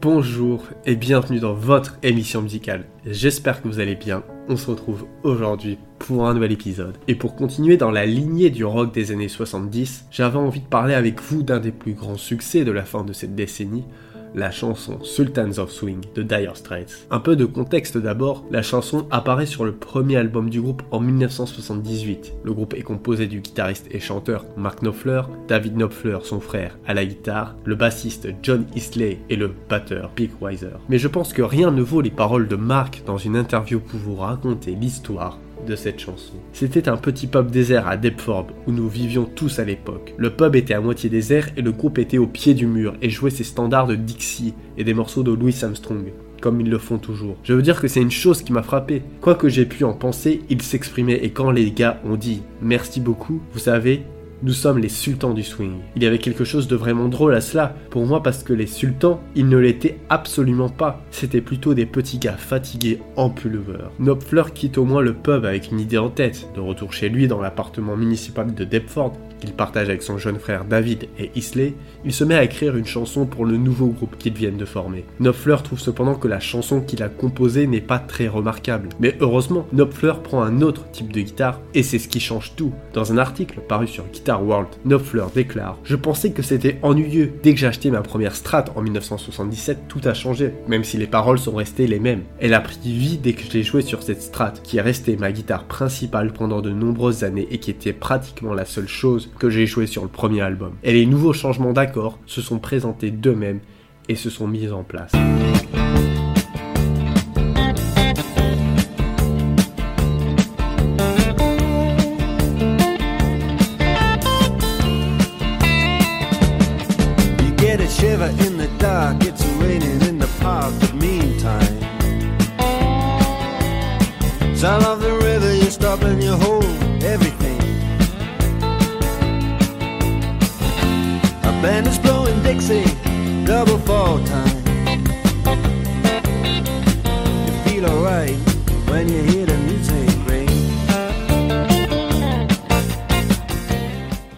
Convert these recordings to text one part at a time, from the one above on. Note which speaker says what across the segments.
Speaker 1: Bonjour et bienvenue dans votre émission musicale. J'espère que vous allez bien. On se retrouve aujourd'hui pour un nouvel épisode. Et pour continuer dans la lignée du rock des années 70, j'avais envie de parler avec vous d'un des plus grands succès de la fin de cette décennie, la chanson Sultans of Swing de Dire Straits. Un peu de contexte d'abord, la chanson apparaît sur le premier album du groupe en 1978. Le groupe est composé du guitariste et chanteur Mark Knopfler, David Knopfler, son frère, à la guitare, le bassiste John Isley et le batteur Pete Weiser. Mais je pense que rien ne vaut les paroles de Mark dans une interview pour vous raconter l'histoire de cette chanson. C'était un petit pub désert à Deptford où nous vivions tous à l'époque. Le pub était à moitié désert et le groupe était au pied du mur et jouait ses standards de Dixie et des morceaux de Louis Armstrong comme ils le font toujours. Je veux dire que c'est une chose qui m'a frappé. Quoi que j'ai pu en penser, ils s'exprimaient et quand les gars ont dit merci beaucoup, vous savez, nous sommes les sultans du swing. Il y avait quelque chose de vraiment drôle à cela, pour moi parce que les sultans, ils ne l'étaient absolument pas. C'était plutôt des petits gars fatigués en pullover. Knopfler quitte au moins le pub avec une idée en tête. De retour chez lui dans l'appartement municipal de Deptford, qu'il partage avec son jeune frère David et Isley, il se met à écrire une chanson pour le nouveau groupe qu'ils viennent de former. Knopfler trouve cependant que la chanson qu'il a composée n'est pas très remarquable. Mais heureusement, Knopfler prend un autre type de guitare et c'est ce qui change tout. Dans un article paru sur Guitar World, Knopfler déclare Je pensais que c'était ennuyeux. Dès que j'ai acheté ma première Strat en 1977, tout a changé, même si les paroles sont restées les mêmes. Elle a pris vie dès que j'ai joué sur cette Strat, qui est restée ma guitare principale pendant de nombreuses années et qui était pratiquement la seule chose que j'ai joué sur le premier album. Et les nouveaux changements d'accords se sont présentés d'eux-mêmes et se sont mis en place.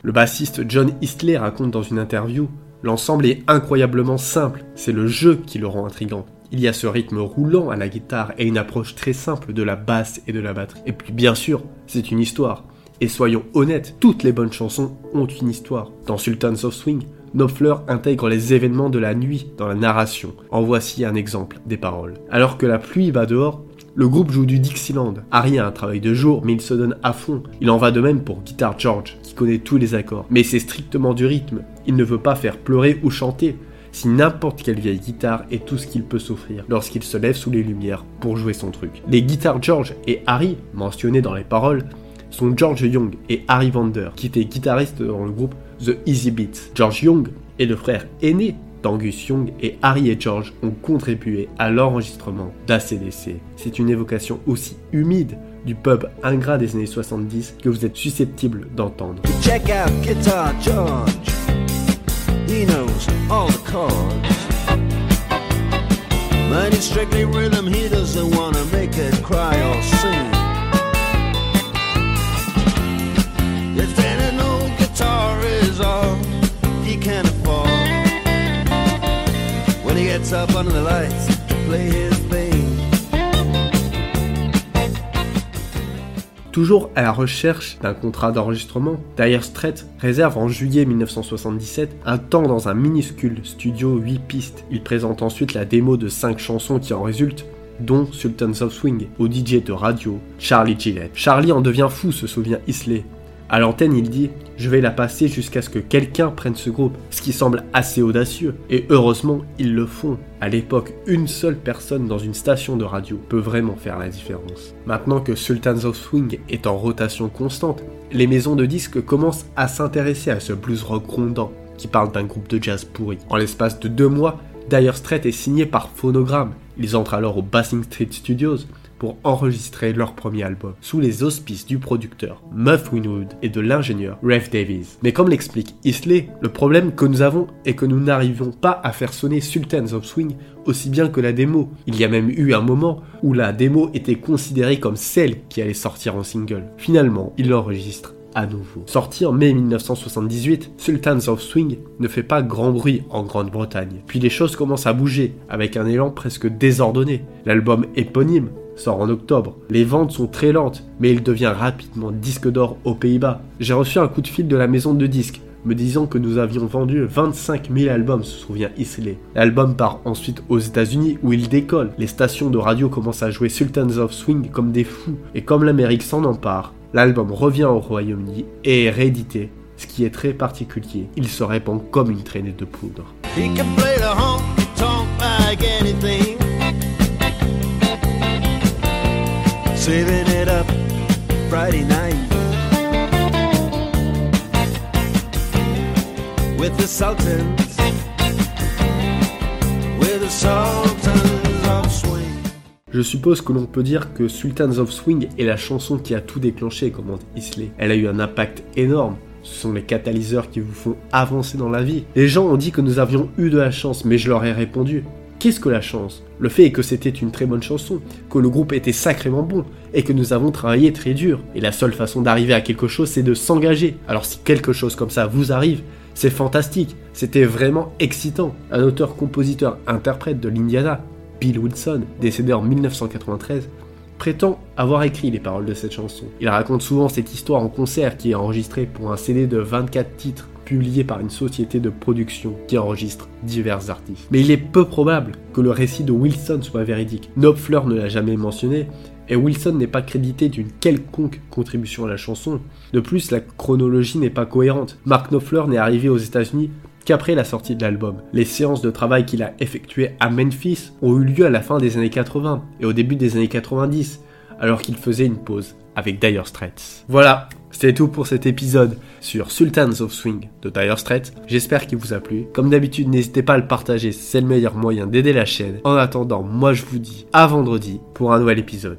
Speaker 1: Le bassiste John Eastley raconte dans une interview L'ensemble est incroyablement simple, c'est le jeu qui le rend intrigant. Il y a ce rythme roulant à la guitare et une approche très simple de la basse et de la batterie. Et puis bien sûr, c'est une histoire. Et soyons honnêtes, toutes les bonnes chansons ont une histoire. Dans Sultans of Swing, Knopfler intègre les événements de la nuit dans la narration. En voici un exemple des paroles. Alors que la pluie va dehors, le groupe joue du Dixieland. Harry a un travail de jour, mais il se donne à fond. Il en va de même pour Guitar George, qui connaît tous les accords. Mais c'est strictement du rythme. Il ne veut pas faire pleurer ou chanter. Si n'importe quelle vieille guitare est tout ce qu'il peut s'offrir lorsqu'il se lève sous les lumières pour jouer son truc. Les Guitar George et Harry, mentionnés dans les paroles, sont George Young et Harry Vander, qui étaient guitaristes dans le groupe The Easy Beats. George Young est le frère aîné Angus Young et Harry et George ont contribué à l'enregistrement d'ACDC. C'est une évocation aussi humide du pub ingrat des années 70 que vous êtes susceptible d'entendre. Check strictly rhythm, he doesn't Toujours à la recherche d'un contrat d'enregistrement, Dire Straits réserve en juillet 1977 un temps dans un minuscule studio 8 pistes. Il présente ensuite la démo de 5 chansons qui en résultent, dont Sultans of Swing, au DJ de radio, Charlie Gillette. Charlie en devient fou, se souvient Isley. À l'antenne, il dit Je vais la passer jusqu'à ce que quelqu'un prenne ce groupe, ce qui semble assez audacieux. Et heureusement, ils le font. À l'époque, une seule personne dans une station de radio peut vraiment faire la différence. Maintenant que Sultans of Swing est en rotation constante, les maisons de disques commencent à s'intéresser à ce blues rock grondant qui parle d'un groupe de jazz pourri. En l'espace de deux mois, Dire Straits est signé par Phonogram. Ils entrent alors au Bassing Street Studios pour enregistrer leur premier album, sous les auspices du producteur Muff Winwood et de l'ingénieur Ralph Davies. Mais comme l'explique Isley, le problème que nous avons est que nous n'arrivons pas à faire sonner Sultans of Swing aussi bien que la démo. Il y a même eu un moment où la démo était considérée comme celle qui allait sortir en single. Finalement, il l'enregistre à nouveau. Sorti en mai 1978, Sultans of Swing ne fait pas grand bruit en Grande-Bretagne. Puis les choses commencent à bouger, avec un élan presque désordonné. L'album éponyme sort en octobre. Les ventes sont très lentes, mais il devient rapidement disque d'or aux Pays-Bas. J'ai reçu un coup de fil de la maison de disques me disant que nous avions vendu 25 000 albums, se souvient Isley. L'album part ensuite aux États-Unis où il décolle. Les stations de radio commencent à jouer Sultans of Swing comme des fous, et comme l'Amérique s'en empare, l'album revient au Royaume-Uni et est réédité. Ce qui est très particulier, il se répand comme une traînée de poudre. Je suppose que l'on peut dire que Sultans of Swing est la chanson qui a tout déclenché, commente Isley. Elle a eu un impact énorme. Ce sont les catalyseurs qui vous font avancer dans la vie. Les gens ont dit que nous avions eu de la chance, mais je leur ai répondu Qu'est-ce que la chance? Le fait est que c'était une très bonne chanson, que le groupe était sacrément bon, et que nous avons travaillé très dur. Et la seule façon d'arriver à quelque chose, c'est de s'engager. Alors si quelque chose comme ça vous arrive, c'est fantastique, c'était vraiment excitant. Un auteur, compositeur, interprète de l'Indiana, Bill Wilson, décédé en 1993, prétend avoir écrit les paroles de cette chanson. Il raconte souvent cette histoire en concert qui est enregistrée pour un CD de 24 titres publié par une société de production qui enregistre divers artistes. Mais il est peu probable que le récit de Wilson soit véridique. Knopfler ne l'a jamais mentionné, et Wilson n'est pas crédité d'une quelconque contribution à la chanson. De plus, la chronologie n'est pas cohérente. Mark Knopfler n'est arrivé aux États-Unis qu'après la sortie de l'album. Les séances de travail qu'il a effectuées à Memphis ont eu lieu à la fin des années 80 et au début des années 90, alors qu'il faisait une pause avec Dire Straits. Voilà, c'était tout pour cet épisode sur Sultans of Swing de Dire Straits. J'espère qu'il vous a plu. Comme d'habitude, n'hésitez pas à le partager, c'est le meilleur moyen d'aider la chaîne. En attendant, moi je vous dis à vendredi pour un nouvel épisode.